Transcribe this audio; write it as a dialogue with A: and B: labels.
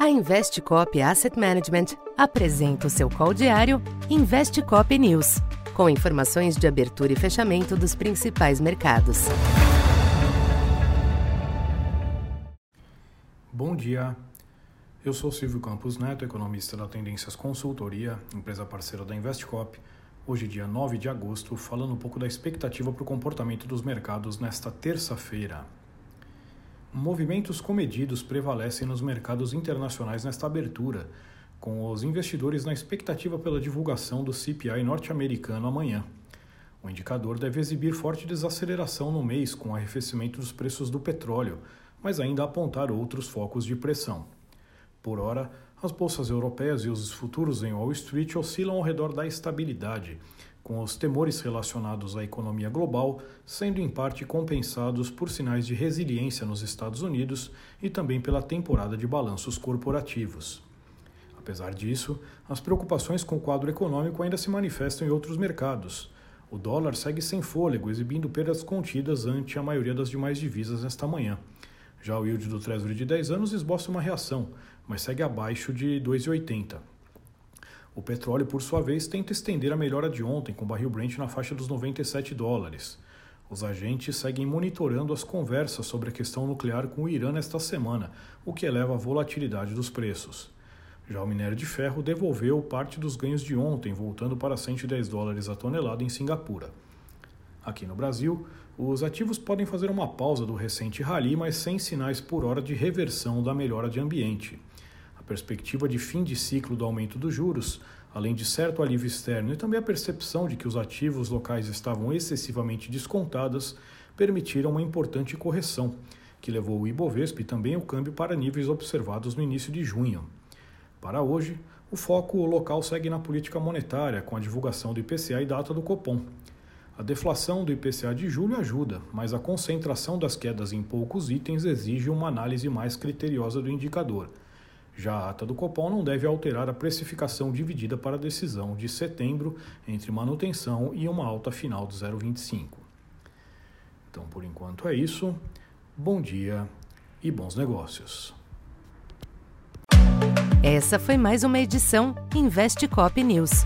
A: A Investcop Asset Management apresenta o seu call diário Investcop News, com informações de abertura e fechamento dos principais mercados.
B: Bom dia. Eu sou Silvio Campos Neto, economista da Tendências Consultoria, empresa parceira da Investcop. Hoje, dia 9 de agosto, falando um pouco da expectativa para o comportamento dos mercados nesta terça-feira. Movimentos comedidos prevalecem nos mercados internacionais nesta abertura, com os investidores na expectativa pela divulgação do CPI norte-americano amanhã. O indicador deve exibir forte desaceleração no mês com o arrefecimento dos preços do petróleo, mas ainda apontar outros focos de pressão. Por hora, as bolsas europeias e os futuros em Wall Street oscilam ao redor da estabilidade, com os temores relacionados à economia global sendo em parte compensados por sinais de resiliência nos Estados Unidos e também pela temporada de balanços corporativos. Apesar disso, as preocupações com o quadro econômico ainda se manifestam em outros mercados. O dólar segue sem fôlego, exibindo perdas contidas ante a maioria das demais divisas nesta manhã. Já o yield do Treasury de 10 anos esboça uma reação, mas segue abaixo de 2,80. O petróleo, por sua vez, tenta estender a melhora de ontem, com o barril Brent na faixa dos 97 dólares. Os agentes seguem monitorando as conversas sobre a questão nuclear com o Irã nesta semana, o que eleva a volatilidade dos preços. Já o minério de ferro devolveu parte dos ganhos de ontem, voltando para 110 dólares a tonelada em Singapura. Aqui no Brasil, os ativos podem fazer uma pausa do recente rally, mas sem sinais por hora de reversão da melhora de ambiente perspectiva de fim de ciclo do aumento dos juros, além de certo alívio externo e também a percepção de que os ativos locais estavam excessivamente descontados, permitiram uma importante correção, que levou o Ibovespa e também o câmbio para níveis observados no início de junho. Para hoje, o foco local segue na política monetária, com a divulgação do IPCA e data do Copom. A deflação do IPCA de julho ajuda, mas a concentração das quedas em poucos itens exige uma análise mais criteriosa do indicador. Já a ata do Copom não deve alterar a precificação dividida para a decisão de setembro entre manutenção e uma alta final de 0,25. Então, por enquanto é isso. Bom dia e bons negócios.
A: Essa foi mais uma edição Investe Cop News.